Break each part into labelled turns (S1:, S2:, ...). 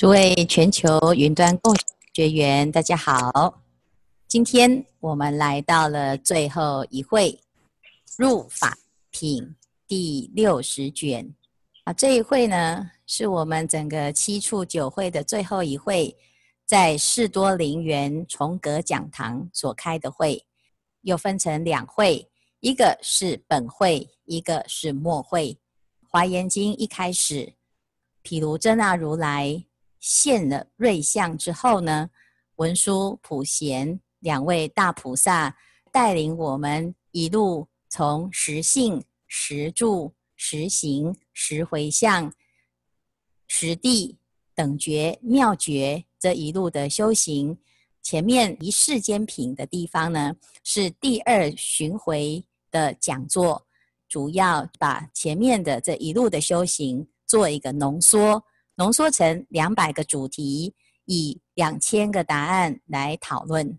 S1: 诸位全球云端共学员，大家好。今天我们来到了最后一会，入法品第六十卷。啊，这一会呢，是我们整个七处九会的最后一会，在士多灵园重阁讲堂所开的会，又分成两会，一个是本会，一个是末会。华严经一开始，毗卢遮那如来。现了瑞相之后呢，文殊、普贤两位大菩萨带领我们一路从实性、实住、实行、实回向、实地等觉妙觉这一路的修行。前面一世间品的地方呢，是第二巡回的讲座，主要把前面的这一路的修行做一个浓缩。浓缩成两百个主题，以两千个答案来讨论。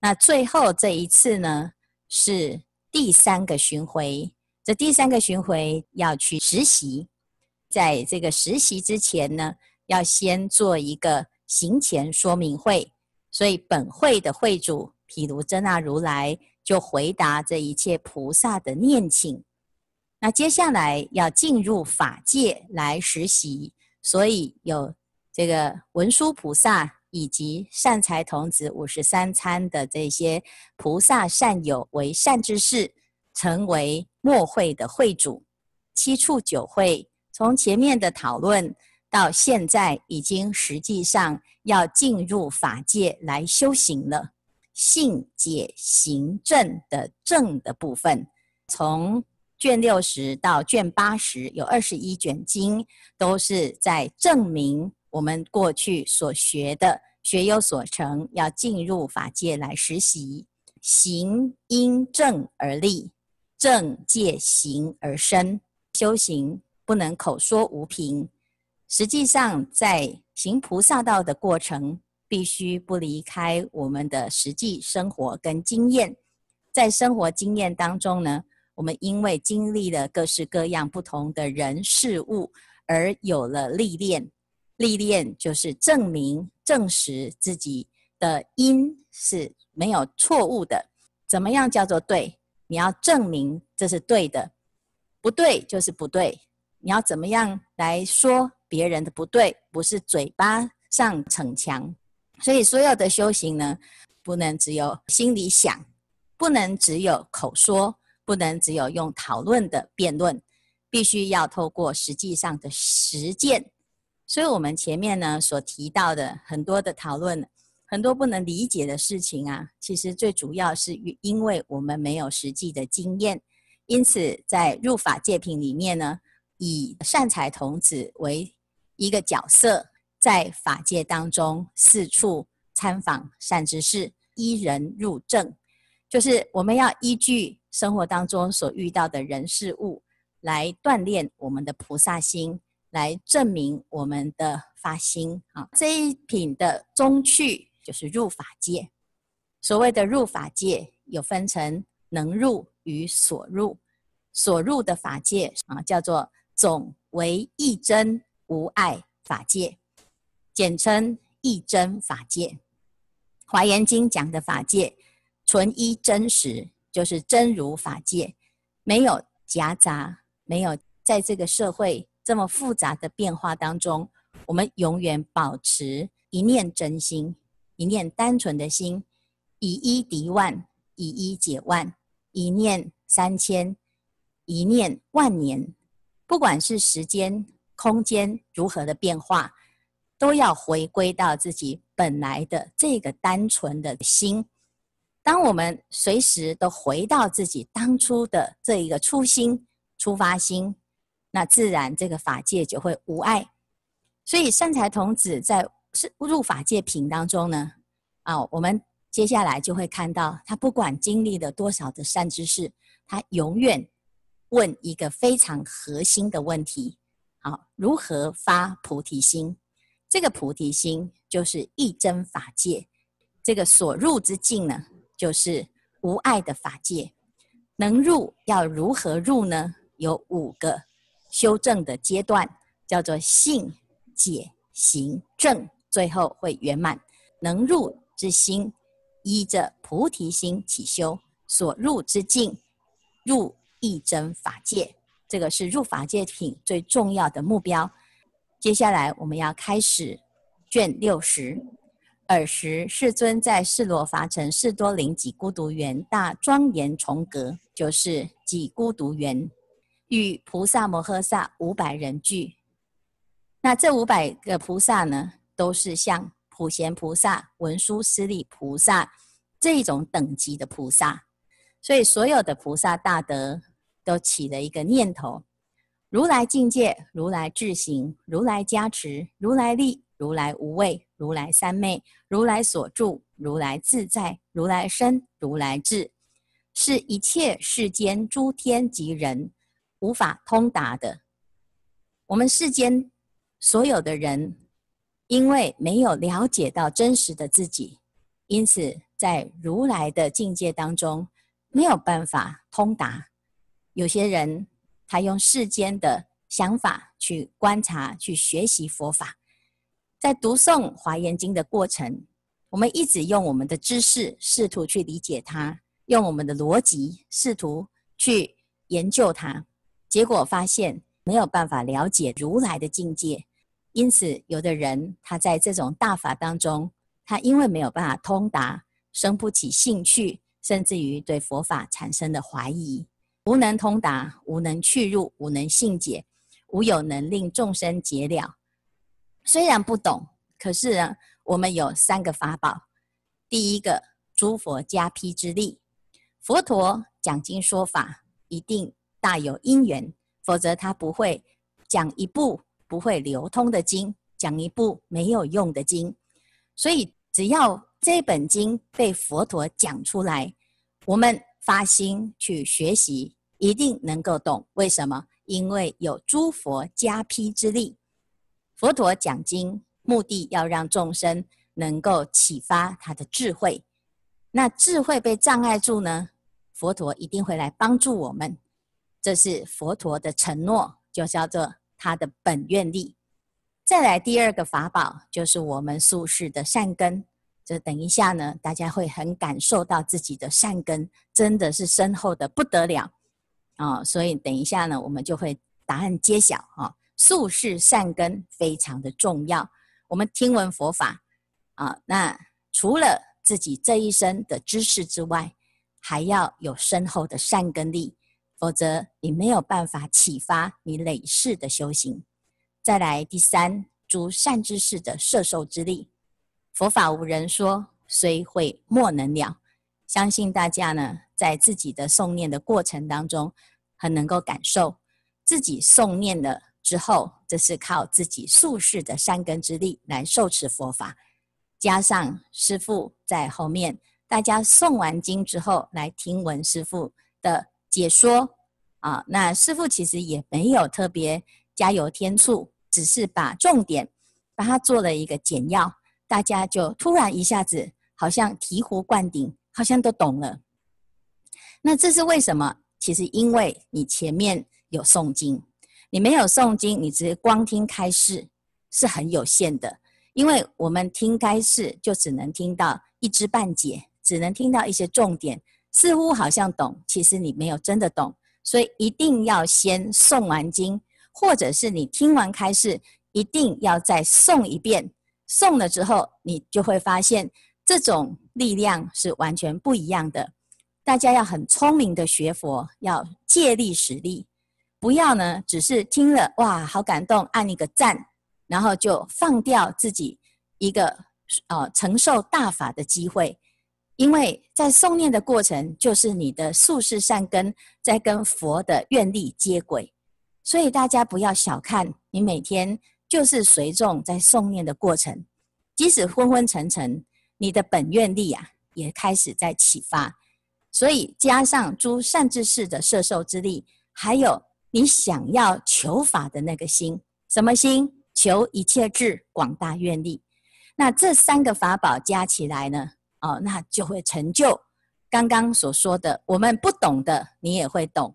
S1: 那最后这一次呢，是第三个巡回。这第三个巡回要去实习，在这个实习之前呢，要先做一个行前说明会。所以本会的会主毗卢遮那如来就回答这一切菩萨的念请。那接下来要进入法界来实习。所以有这个文殊菩萨以及善财童子五十三参的这些菩萨善友为善知识，成为末会的会主。七处九会从前面的讨论到现在，已经实际上要进入法界来修行了。信解行正的正的部分，从卷六十到卷八十有二十一卷经，都是在证明我们过去所学的学有所成，要进入法界来实习。行因证而立，正借行而生。修行不能口说无凭，实际上在行菩萨道的过程，必须不离开我们的实际生活跟经验。在生活经验当中呢，我们因为经历了各式各样不同的人事物，而有了历练。历练就是证明、证实自己的因是没有错误的。怎么样叫做对？你要证明这是对的，不对就是不对。你要怎么样来说别人的不对？不是嘴巴上逞强。所以所有的修行呢，不能只有心里想，不能只有口说。不能只有用讨论的辩论，必须要透过实际上的实践。所以，我们前面呢所提到的很多的讨论，很多不能理解的事情啊，其实最主要是因为我们没有实际的经验。因此，在入法界品里面呢，以善财童子为一个角色，在法界当中四处参访善知识，依人入证，就是我们要依据。生活当中所遇到的人事物，来锻炼我们的菩萨心，来证明我们的发心啊。这一品的中趣就是入法界。所谓的入法界，有分成能入与所入。所入的法界啊，叫做总为一真无碍法界，简称一真法界。华严经讲的法界，纯一真实。就是真如法界，没有夹杂，没有在这个社会这么复杂的变化当中，我们永远保持一念真心，一念单纯的心，以一敌万，以一解万，一念三千，一念万年。不管是时间、空间如何的变化，都要回归到自己本来的这个单纯的心。当我们随时都回到自己当初的这一个初心、出发心，那自然这个法界就会无碍。所以善财童子在是入法界品当中呢，啊，我们接下来就会看到他不管经历了多少的善知识，他永远问一个非常核心的问题：好，如何发菩提心？这个菩提心就是一真法界，这个所入之境呢？就是无爱的法界，能入要如何入呢？有五个修正的阶段，叫做信、解、行正，最后会圆满。能入之心，依着菩提心起修，所入之境，入一真法界。这个是入法界品最重要的目标。接下来我们要开始卷六十。尔时世尊在世罗伐城士多林几孤独园大庄严重阁，就是几孤独园，与菩萨摩诃萨五百人俱。那这五百个菩萨呢，都是像普贤菩萨、文殊师利菩萨这种等级的菩萨。所以所有的菩萨大德都起了一个念头：如来境界，如来智行，如来加持，如来力，如来无畏。如来三昧，如来所住，如来自在，如来身，如来智，是一切世间诸天及人无法通达的。我们世间所有的人，因为没有了解到真实的自己，因此在如来的境界当中没有办法通达。有些人他用世间的想法去观察、去学习佛法。在读诵《华严经》的过程，我们一直用我们的知识试图去理解它，用我们的逻辑试图去研究它，结果发现没有办法了解如来的境界。因此，有的人他在这种大法当中，他因为没有办法通达，生不起兴趣，甚至于对佛法产生了怀疑，无能通达，无能去入，无能信解，无有能令众生解了。虽然不懂，可是呢，我们有三个法宝。第一个，诸佛加被之力。佛陀讲经说法，一定大有因缘，否则他不会讲一部不会流通的经，讲一部没有用的经。所以，只要这本经被佛陀讲出来，我们发心去学习，一定能够懂。为什么？因为有诸佛加被之力。佛陀讲经，目的要让众生能够启发他的智慧。那智慧被障碍住呢？佛陀一定会来帮助我们。这是佛陀的承诺，就叫做他的本愿力。再来第二个法宝，就是我们宿世的善根。这等一下呢，大家会很感受到自己的善根真的是深厚的不得了啊、所以等一下呢，我们就会答案揭晓啊。宿世善根非常的重要。我们听闻佛法啊，那除了自己这一生的知识之外，还要有深厚的善根力，否则你没有办法启发你累世的修行。再来第三，诸善知识的摄受之力。佛法无人说，虽会莫能了。相信大家呢，在自己的诵念的过程当中，很能够感受自己诵念的。之后，这是靠自己宿世的三根之力来受持佛法，加上师父在后面，大家诵完经之后来听闻师父的解说啊。那师父其实也没有特别加油添醋，只是把重点把它做了一个简要，大家就突然一下子好像醍醐灌顶，好像都懂了。那这是为什么？其实因为你前面有诵经。你没有诵经，你只光听开示是很有限的，因为我们听开示就只能听到一知半解，只能听到一些重点，似乎好像懂，其实你没有真的懂，所以一定要先诵完经，或者是你听完开示，一定要再诵一遍，诵了之后，你就会发现这种力量是完全不一样的。大家要很聪明的学佛，要借力使力。不要呢，只是听了哇，好感动，按一个赞，然后就放掉自己一个呃承受大法的机会，因为在诵念的过程，就是你的宿世善根在跟佛的愿力接轨，所以大家不要小看你每天就是随众在诵念的过程，即使昏昏沉沉，你的本愿力啊也开始在启发，所以加上诸善知识的摄受之力，还有。你想要求法的那个心，什么心？求一切智广大愿力。那这三个法宝加起来呢？哦，那就会成就刚刚所说的。我们不懂的，你也会懂。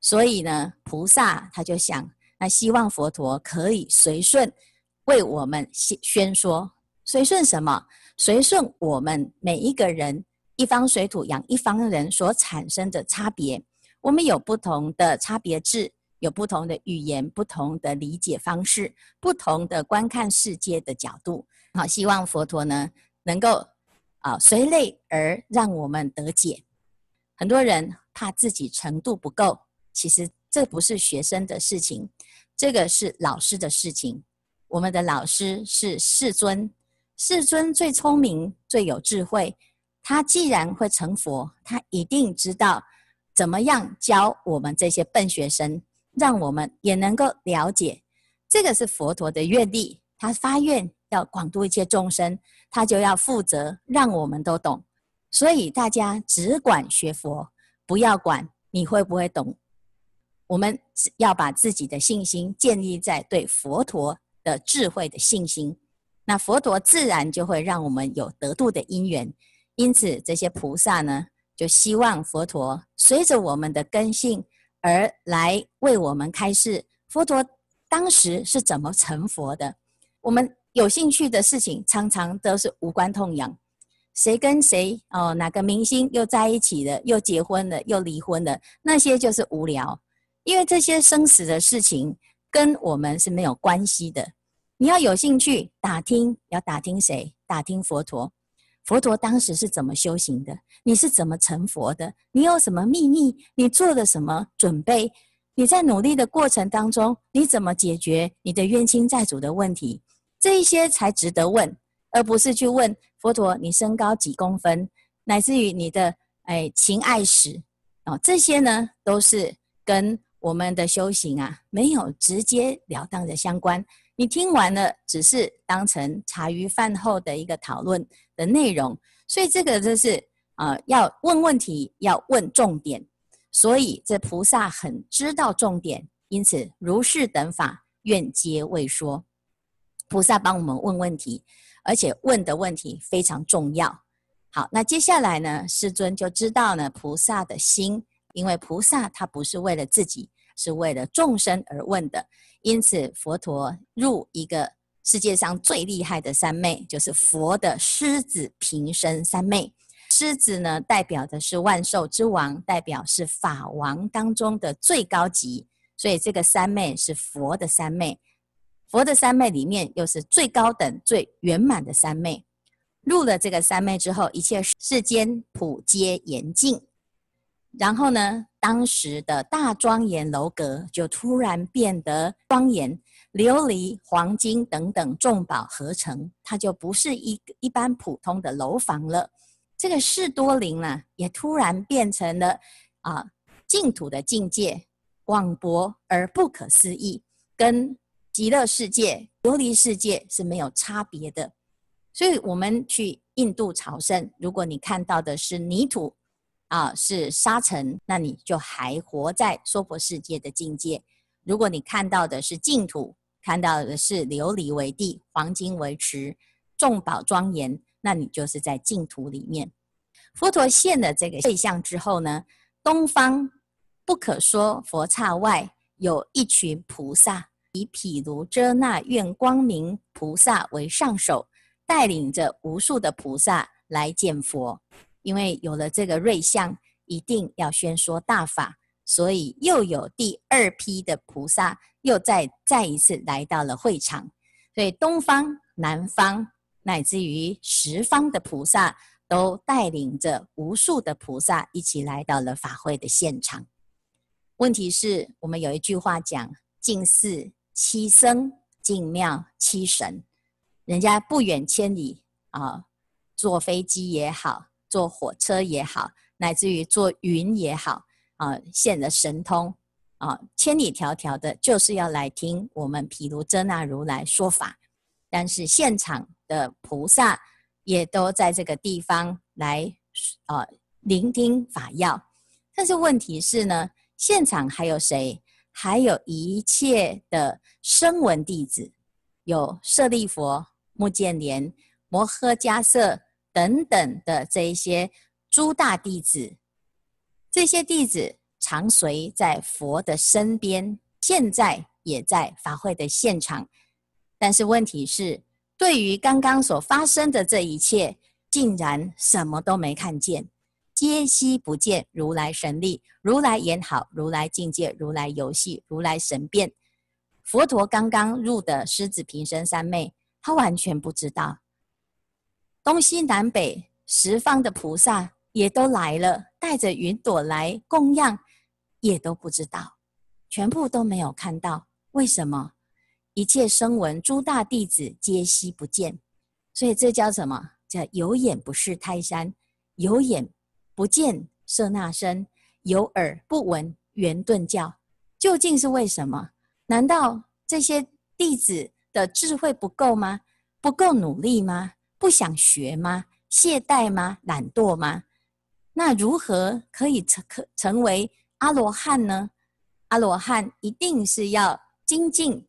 S1: 所以呢，菩萨他就想，那希望佛陀可以随顺，为我们宣宣说。随顺什么？随顺我们每一个人，一方水土养一方人所产生的差别。我们有不同的差别智，有不同的语言，不同的理解方式，不同的观看世界的角度。好，希望佛陀呢能够啊随类而让我们得解。很多人怕自己程度不够，其实这不是学生的事情，这个是老师的事情。我们的老师是世尊，世尊最聪明、最有智慧。他既然会成佛，他一定知道。怎么样教我们这些笨学生，让我们也能够了解？这个是佛陀的愿力，他发愿要广度一切众生，他就要负责让我们都懂。所以大家只管学佛，不要管你会不会懂。我们要把自己的信心建立在对佛陀的智慧的信心，那佛陀自然就会让我们有得度的因缘。因此，这些菩萨呢，就希望佛陀随着我们的根性而来为我们开示。佛陀当时是怎么成佛的？我们有兴趣的事情常常都是无关痛痒，谁跟谁哦，哪个明星又在一起了，又结婚了，又离婚了，那些就是无聊。因为这些生死的事情跟我们是没有关系的。你要有兴趣打听，要打听谁？打听佛陀。佛陀当时是怎么修行的？你是怎么成佛的？你有什么秘密？你做了什么准备？你在努力的过程当中，你怎么解决你的冤亲债主的问题？这一些才值得问，而不是去问佛陀你身高几公分，乃至于你的哎情爱史哦，这些呢都是跟我们的修行啊没有直接了当的相关。你听完了，只是当成茶余饭后的一个讨论的内容，所以这个就是啊、要问问题，要问重点。所以这菩萨很知道重点，因此如是等法愿皆为说。菩萨帮我们问问题，而且问的问题非常重要。好，那接下来呢，世尊就知道呢菩萨的心，因为菩萨他不是为了自己。是为了众生而问的，因此佛陀入一个世界上最厉害的三昧，就是佛的狮子平生三昧。狮子呢，代表的是万兽之王，代表是法王当中的最高级，所以这个三昧是佛的三昧。佛的三昧里面又是最高等、最圆满的三昧。入了这个三昧之后，一切世间普皆严净。然后呢，当时的大庄严楼阁就突然变得庄严，琉璃、黄金等等众宝合成，它就不是一一般普通的楼房了。这个士多林呢，也突然变成了啊净土的境界，广博而不可思议，跟极乐世界、琉璃世界是没有差别的。所以，我们去印度朝圣，如果你看到的是泥土。啊，是沙尘，那你就还活在娑婆世界的境界。如果你看到的是净土，看到的是琉璃为地，黄金为池，众宝庄严，那你就是在净土里面。佛陀现了这个对象之后呢，东方不可说佛刹外有一群菩萨，以毗卢遮那愿光明菩萨为上首，带领着无数的菩萨来见佛。因为有了这个瑞相，一定要宣说大法，所以又有第二批的菩萨又再再一次来到了会场。所以东方、南方乃至于十方的菩萨都带领着无数的菩萨一起来到了法会的现场。问题是我们有一句话讲：“近寺七僧，近庙七神。”人家不远千里啊，坐飞机也好。坐火车也好，乃至于坐云也好，啊，现了神通，啊，千里迢迢的，就是要来听我们毗卢遮那如来说法。但是现场的菩萨也都在这个地方来，啊，聆听法要。但是问题是呢，现场还有谁？还有一切的声闻弟子，有舍利弗、目犍连、摩诃迦叶。等等的这一些诸大弟子，这些弟子常随在佛的身边，现在也在法会的现场，但是问题是，对于刚刚所发生的这一切，竟然什么都没看见，皆悉不见如来神力，如来言好，如来境界，如来游戏，如来神变。佛陀刚刚入的狮子、平生三昧，他完全不知道。东西南北十方的菩萨也都来了，带着云朵来供养，也都不知道，全部都没有看到。为什么？一切声闻诸大弟子皆悉不见，所以这叫什么？叫有眼不识泰山，有眼不见舍那身，有耳不闻圆顿教。究竟是为什么？难道这些弟子的智慧不够吗？不够努力吗？不想学吗？懈怠吗？懒惰吗？那如何可以成可成为阿罗汉呢？阿罗汉一定是要精进。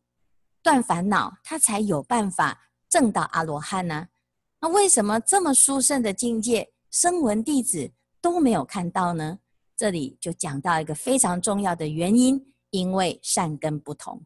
S1: 断烦恼，他才有办法证到阿罗汉呢。那为什么这么殊胜的境界，声闻弟子都没有看到呢？这里就讲到一个非常重要的原因，因为善根不同。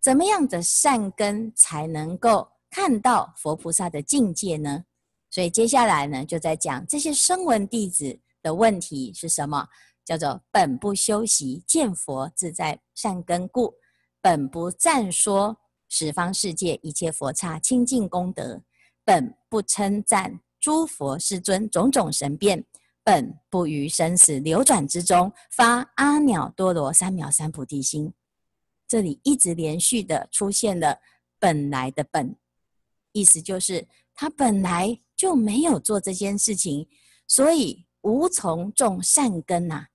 S1: 怎么样的善根才能够看到佛菩萨的境界呢？所以接下来呢，就在讲这些声闻弟子的问题是什么？叫做本不修习见佛自在善根故。本不赞说十方世界一切佛刹清净功德，本不称赞诸佛世尊种种神变，本不于生死流转之中发阿耨多罗三藐三菩提心。这里一直连续的出现了本来的本，意思就是他本来就没有做这件事情，所以无从种善根呐、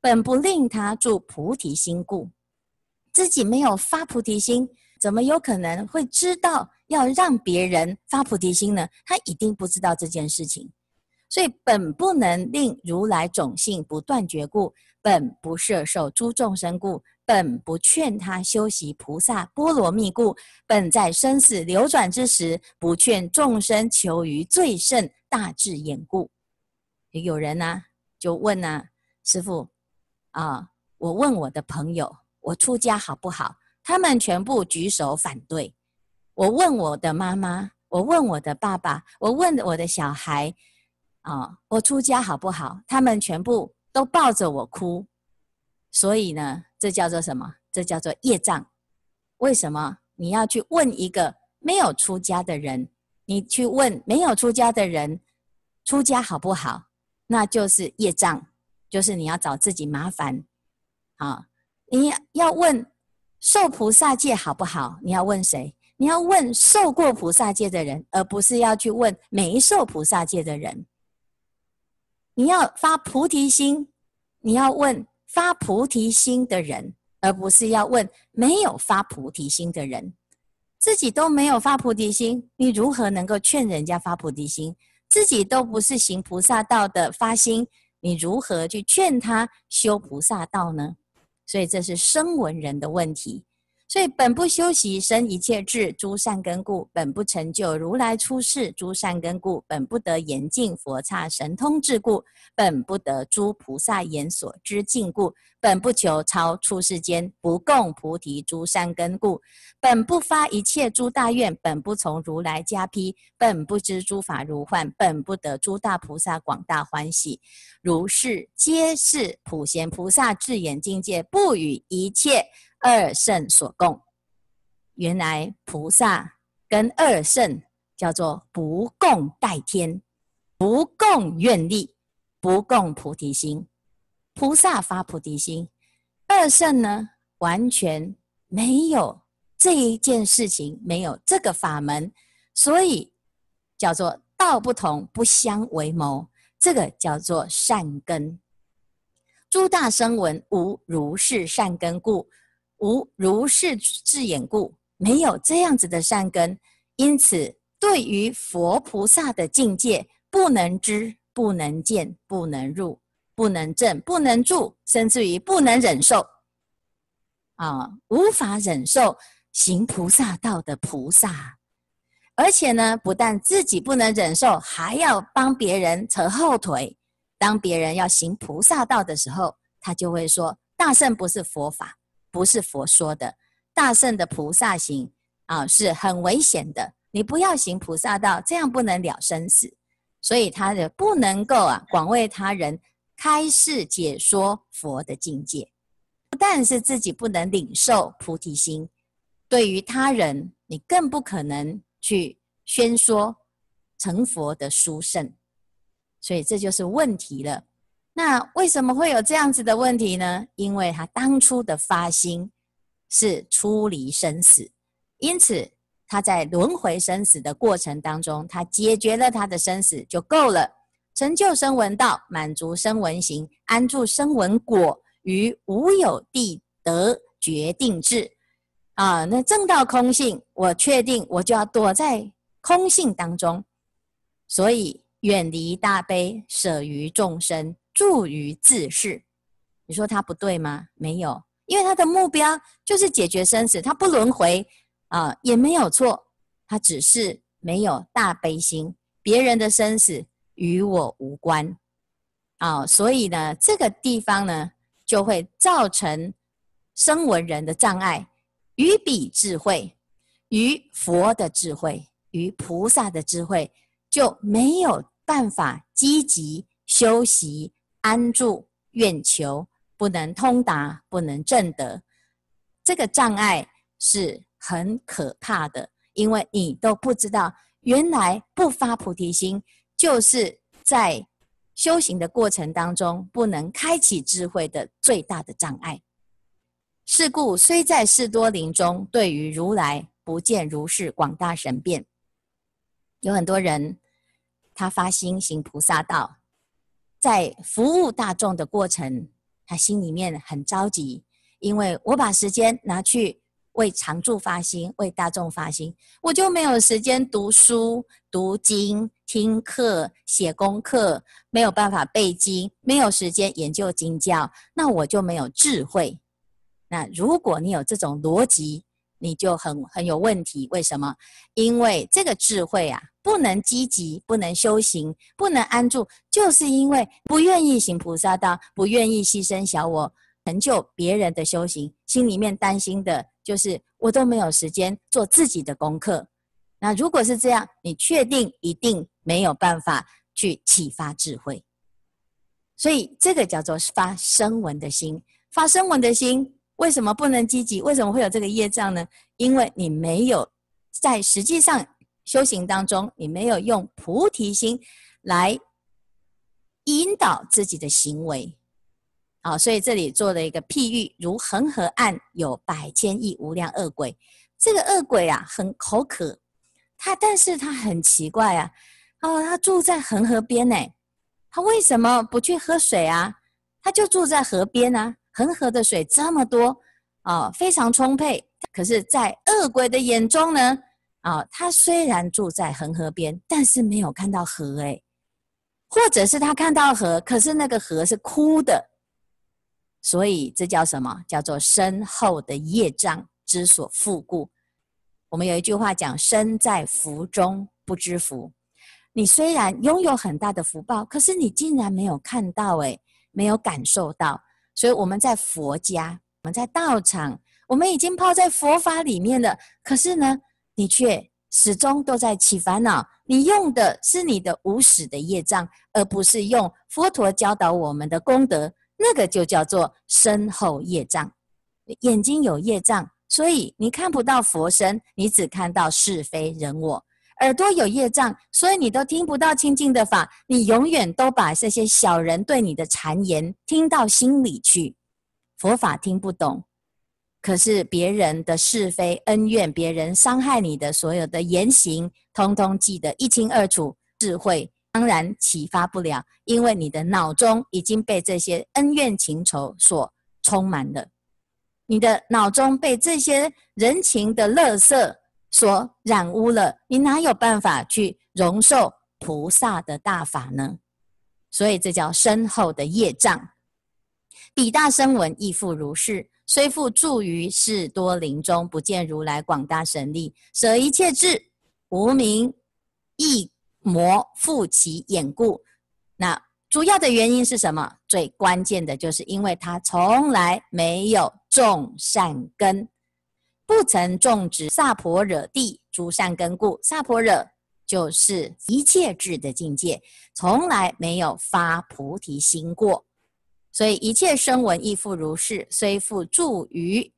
S1: 本不令他住菩提心故。自己没有发菩提心，怎么有可能会知道要让别人发菩提心呢？他一定不知道这件事情，所以本不能令如来种性不断绝故，本不摄受诸众生故，本不劝他修习菩萨波罗蜜故，本在生死流转之时不劝众生求于最胜大智眼故。有人呢、就问呢、师傅啊，我问我的朋友。我出家好不好？他们全部举手反对。我问我的妈妈，我问我的爸爸，我问我的小孩，啊，我出家好不好？他们全部都抱着我哭。所以呢，这叫做什么？这叫做业障。为什么你要去问一个没有出家的人？你去问没有出家的人，出家好不好？那就是业障，就是你要找自己麻烦，啊。你要问受菩萨戒好不好？你要问谁？你要问受过菩萨戒的人，而不是要去问没受菩萨戒的人。你要发菩提心，你要问发菩提心的人，而不是要问没有发菩提心的人。自己都没有发菩提心，你如何能够劝人家发菩提心？自己都不是行菩萨道的发心，你如何去劝他修菩萨道呢？所以这是声闻人的问题。所以本不修习生一切智诸善根故，本不成就如来出世诸善根故，本不得严净佛刹神通智故，本不得诸菩萨言所知境故，本不求超出世间不共菩提诸善根故，本不发一切诸大愿，本不从如来家披，本不知诸法如幻，本不得诸大菩萨广大欢喜。如是皆是普贤菩萨智眼境界，不与一切。二圣所共，原来菩萨跟二圣叫做不共戴天，不共愿力，不共菩提心。菩萨发菩提心，二圣呢完全没有这一件事情，没有这个法门，所以叫做道不同，不相为谋。这个叫做善根。诸大声闻无如是善根故。无如是智眼故，没有这样子的善根，因此对于佛菩萨的境界，不能知、不能见、不能入、不能证、不能住，甚至于不能忍受，啊，无法忍受行菩萨道的菩萨，而且呢，不但自己不能忍受，还要帮别人扯后腿。当别人要行菩萨道的时候，他就会说：“大圣不是佛法。”不是佛说的，大圣的菩萨行啊，是很危险的。你不要行菩萨道，这样不能了生死。所以他的不能够啊，广为他人开示解说佛的境界。不但是自己不能领受菩提心，对于他人，你更不可能去宣说成佛的殊胜。所以这就是问题了。那为什么会有这样子的问题呢？因为他当初的发心是出离生死，因此。他在轮回生死的过程当中，他解决了他的生死就够了，成就声闻道，满足声闻行，安住声闻果，于无有地得决定智。啊，那正道空性，我确定我就要躲在空性当中，所以远离大悲，舍于众生，住于自是。你说他不对吗？没有，因为他的目标就是解决生死，他不轮回。啊，也没有错，他只是没有大悲心，别人的生死与我无关，啊，所以呢，这个地方呢，就会造成声闻人的障碍，与彼智慧，与佛的智慧，与菩萨的智慧，就没有办法积极修习安住愿求，不能通达，不能证得，这个障碍是。很可怕的，因为你都不知道，原来不发菩提心，就是在修行的过程当中不能开启智慧的最大的障碍。是故虽在士多林中，对于如来不见如是广大神变。有很多人，他发心行菩萨道，在服务大众的过程，他心里面很着急，因为我把时间拿去。为常住发心，为大众发心，我就没有时间读书、读经、听课、写功课，没有办法背经，没有时间研究经教，那我就没有智慧。那如果你有这种逻辑，你就很很有问题。为什么？因为这个智慧啊，不能积极，不能修行，不能安住，就是因为不愿意行菩萨道，不愿意牺牲小我，成就别人的修行，心里面担心的。就是我都没有时间做自己的功课，那如果是这样，你确定一定没有办法去启发智慧，所以这个叫做发声闻的心。发声闻的心为什么不能积极？为什么会有这个业障呢？因为你没有在实际上修行当中，你没有用菩提心来引导自己的行为。好，所以这里做了一个譬喻，如恒河岸有百千亿无量恶鬼。这个恶鬼啊，很口渴，他但是他很奇怪啊，哦，他住在恒河边呢，他为什么不去喝水啊？他就住在河边啊，恒河的水这么多，哦，非常充沛。可是，在恶鬼的眼中呢，啊、他虽然住在恒河边，但是没有看到河诶，或者是他看到河，可是那个河是枯的。所以这叫什么？叫做身后的业障之所覆故。我们有一句话讲：“身在福中不知福。”你虽然拥有很大的福报，可是你竟然没有看到，诶，没有感受到。所以我们在佛家，我们在道场，我们已经泡在佛法里面了。可是呢，你却始终都在起烦恼。你用的是你的无始的业障，而不是用佛陀教导我们的功德。那个就叫做身后业障，眼睛有业障，所以你看不到佛身，你只看到是非人我；耳朵有业障，所以你都听不到清净的法，你永远都把这些小人对你的谗言听到心里去，佛法听不懂。可是别人的是非恩怨，别人伤害你的所有的言行，通通记得一清二楚，智慧。当然启发不了，因为你的脑中已经被这些恩怨情仇所充满了，你的脑中被这些人情的垃圾所染污了，你哪有办法去容受菩萨的大法呢？所以这叫深厚的业障。彼大声闻亦复如是，虽复住于士多林中，不见如来广大神力，舍一切智，无明亦。魔复其眼故，那主要的原因是什么？最关键的就是因为他从来没有种善根，不曾种植萨婆惹地诸善根故，萨婆惹就是一切智的境界，从来没有发菩提心过。所以一切声闻亦复如是，虽复住于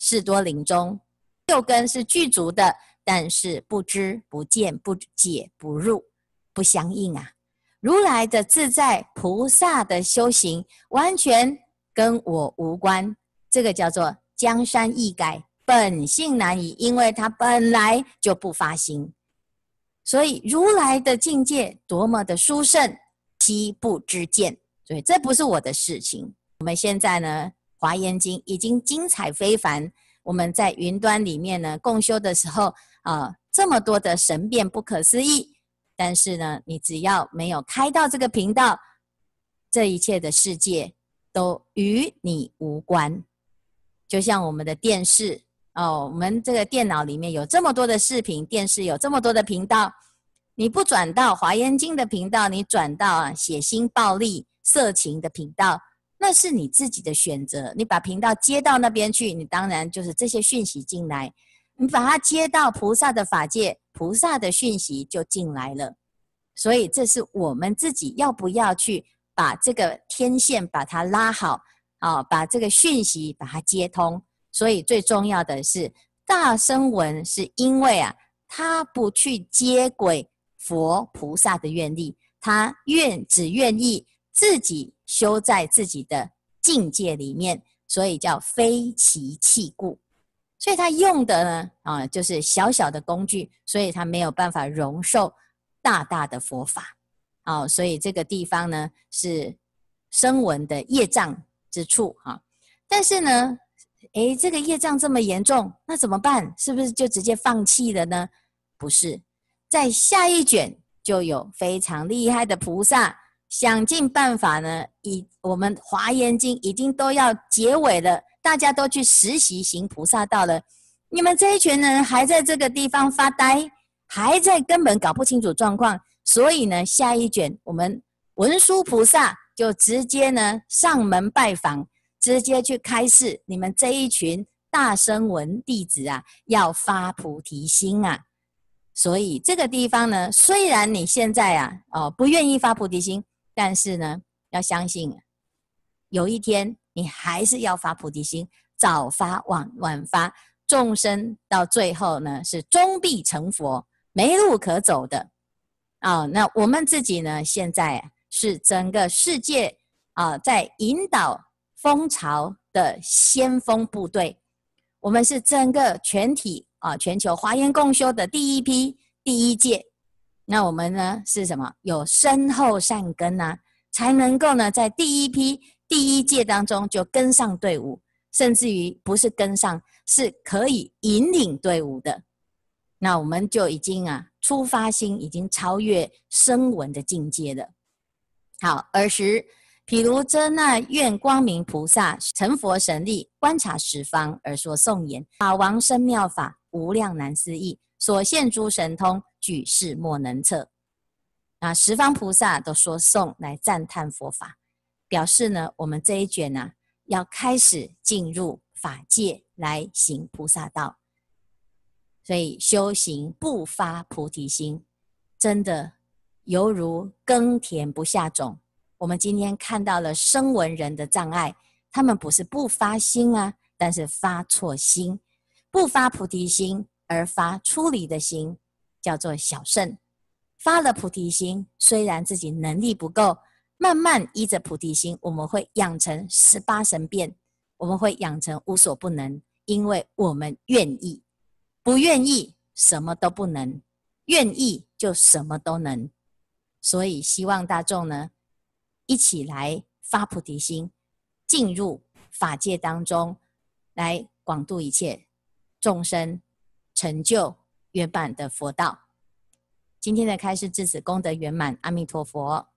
S1: 士多林中，六根是具足的，但是不知、不见、不解、不入，不相应啊！如来的自在菩萨的修行，完全跟我无关。这个叫做江山易改，本性难移，因为他本来就不发心。所以如来的境界多么的殊胜，悉不知见。所以这不是我的事情。我们现在呢，《华严经》已经精彩非凡。我们在云端里面呢，共修的时候啊、这么多的神变不可思议。但是呢，你只要没有开到这个频道，这一切的世界都与你无关。就像我们的电视哦，我们这个电脑里面有这么多的视频，电视有这么多的频道，你不转到《华严经》的频道，你转到啊血腥暴力。色情的频道，那是你自己的选择。你把频道接到那边去，你当然就是这些讯息进来。你把它接到菩萨的法界，菩萨的讯息就进来了。所以这是我们自己要不要去把这个天线把它拉好啊，把这个讯息把它接通。所以最重要的是大声闻，是因为啊，他不去接轨佛菩萨的愿力，他愿只愿意。自己修在自己的境界里面，所以叫非其器故。所以他用的呢，啊，就是小小的工具，所以他没有办法容受大大的佛法。啊，所以这个地方呢，是声闻的业障之处啊。但是呢，诶，这个业障这么严重，那怎么办？是不是就直接放弃了呢？不是，在下一卷就有非常厉害的菩萨。想尽办法呢，以我们《华严经》已经都要结尾了，大家都去实习行菩萨道了。你们这一群人还在这个地方发呆，还在根本搞不清楚状况，所以呢，下一卷我们文殊菩萨就直接呢上门拜访，直接去开示你们这一群大声闻弟子啊，要发菩提心啊。所以这个地方呢，虽然你现在啊，哦，不愿意发菩提心。但是呢，要相信，有一天你还是要发菩提心，早发晚晚发，众生到最后呢是终必成佛，没路可走的。啊、哦，那我们自己呢，现在是整个世界啊，在引导蜂巢的先锋部队，我们是整个全体啊，全球华严共修的第一批第一届。那我们呢是什么？有深厚善根呐、啊，才能够呢在第一批第一届当中就跟上队伍，甚至于不是跟上，是可以引领队伍的。那我们就已经啊，出发心已经超越声闻的境界了。好，尔时譬如遮那愿光明菩萨成佛神力，观察十方而说颂言：法王生妙法，无量难思议，所现诸神通。举世莫能测，啊，十方菩萨都说颂来赞叹佛法，表示呢，我们这一卷呢、啊，要开始进入法界来行菩萨道，所以修行不发菩提心，真的犹如耕田不下种。我们今天看到了声闻人的障碍，他们不是不发心啊，但是发错心，不发菩提心而发出离的心。叫做小圣，发了菩提心，虽然自己能力不够，慢慢依着菩提心，我们会养成十八神变，我们会养成无所不能，因为我们愿意，不愿意什么都不能，愿意就什么都能。所以希望大众呢，一起来发菩提心，进入法界当中，来广度一切众生，成就。圆满的佛道，今天的开示至此功德圆满，阿弥陀佛。